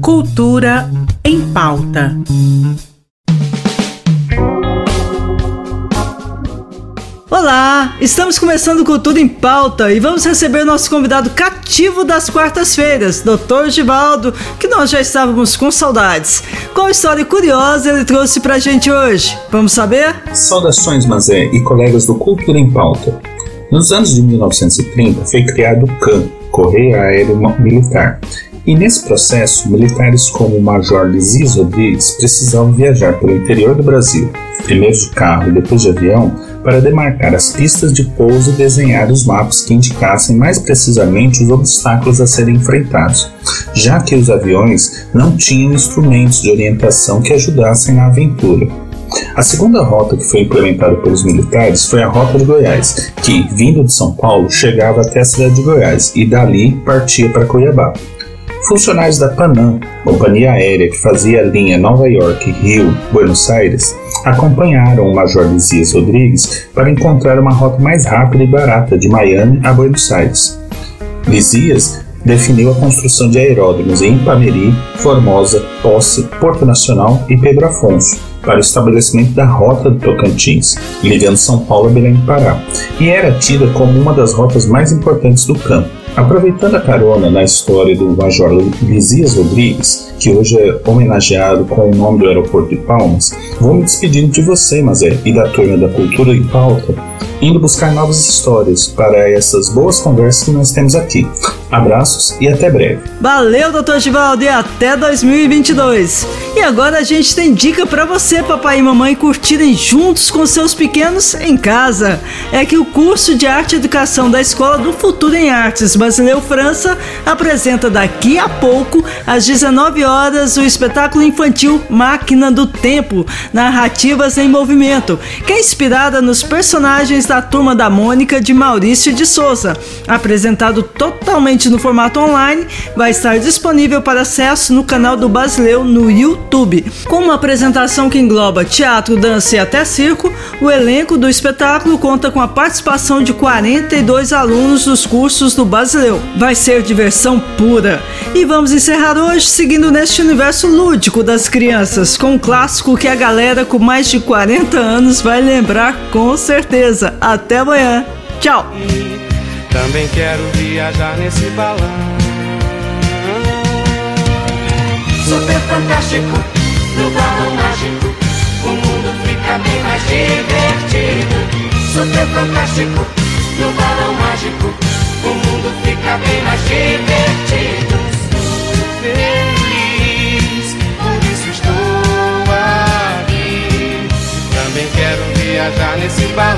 Cultura em pauta. Olá, estamos começando Cultura em Pauta e vamos receber nosso convidado cativo das quartas-feiras, Dr. Givaldo, que nós já estávamos com saudades. Qual história curiosa ele trouxe pra gente hoje? Vamos saber? Saudações, Mazé e colegas do Cultura em Pauta. Nos anos de 1930 foi criado o CAN, Correio Aéreo Militar, e nesse processo, militares como o Major Lisis Rodrigues precisavam viajar pelo interior do Brasil, primeiro de carro e depois de avião, para demarcar as pistas de pouso e desenhar os mapas que indicassem mais precisamente os obstáculos a serem enfrentados, já que os aviões não tinham instrumentos de orientação que ajudassem na aventura. A segunda rota que foi implementada pelos militares foi a Rota de Goiás, que, vindo de São Paulo, chegava até a cidade de Goiás e dali partia para Cuiabá. Funcionários da Panam, companhia aérea que fazia a linha Nova York, Rio, Buenos Aires, acompanharam o Major Lisias Rodrigues para encontrar uma rota mais rápida e barata de Miami a Buenos Aires. Lisias definiu a construção de aeródromos em Ipameri, Formosa, Posse, Porto Nacional e Pedro Afonso, para o estabelecimento da Rota do Tocantins, ligando São Paulo a Belém do Pará, e era tida como uma das rotas mais importantes do campo. Aproveitando a carona na história do Major Lisias Rodrigues, que hoje é homenageado com o nome do aeroporto de Palmas, vou me despedindo de você, Mazé, e da turma da Cultura em Pauta, indo buscar novas histórias para essas boas conversas que nós temos aqui. Abraços e até breve. Valeu, Dr. Givaldo, e até 2022. E agora a gente tem dica para você, papai e mamãe, curtirem juntos com seus pequenos em casa. É que o curso de Arte e Educação da Escola do Futuro em Artes Basileu França apresenta daqui a pouco, às 19 horas, o espetáculo infantil Máquina do Tempo, Narrativas em Movimento, que é inspirada nos personagens da Turma da Mônica de Maurício de Souza, apresentado totalmente no formato online, vai estar disponível para acesso no canal do Basileu no YouTube. Com uma apresentação que engloba teatro, dança e até circo, o elenco do espetáculo conta com a participação de 42 alunos dos cursos do Basileu. Vai ser diversão pura. E vamos encerrar hoje seguindo neste universo lúdico das crianças, com um clássico que a galera com mais de 40 anos vai lembrar com certeza. Até amanhã. Tchau! Também quero viajar nesse balão. Super fantástico, no balão mágico, o mundo fica bem mais divertido. Super fantástico, no balão mágico, o mundo fica bem mais divertido. Feliz, por isso estou aqui. Também quero viajar nesse balão.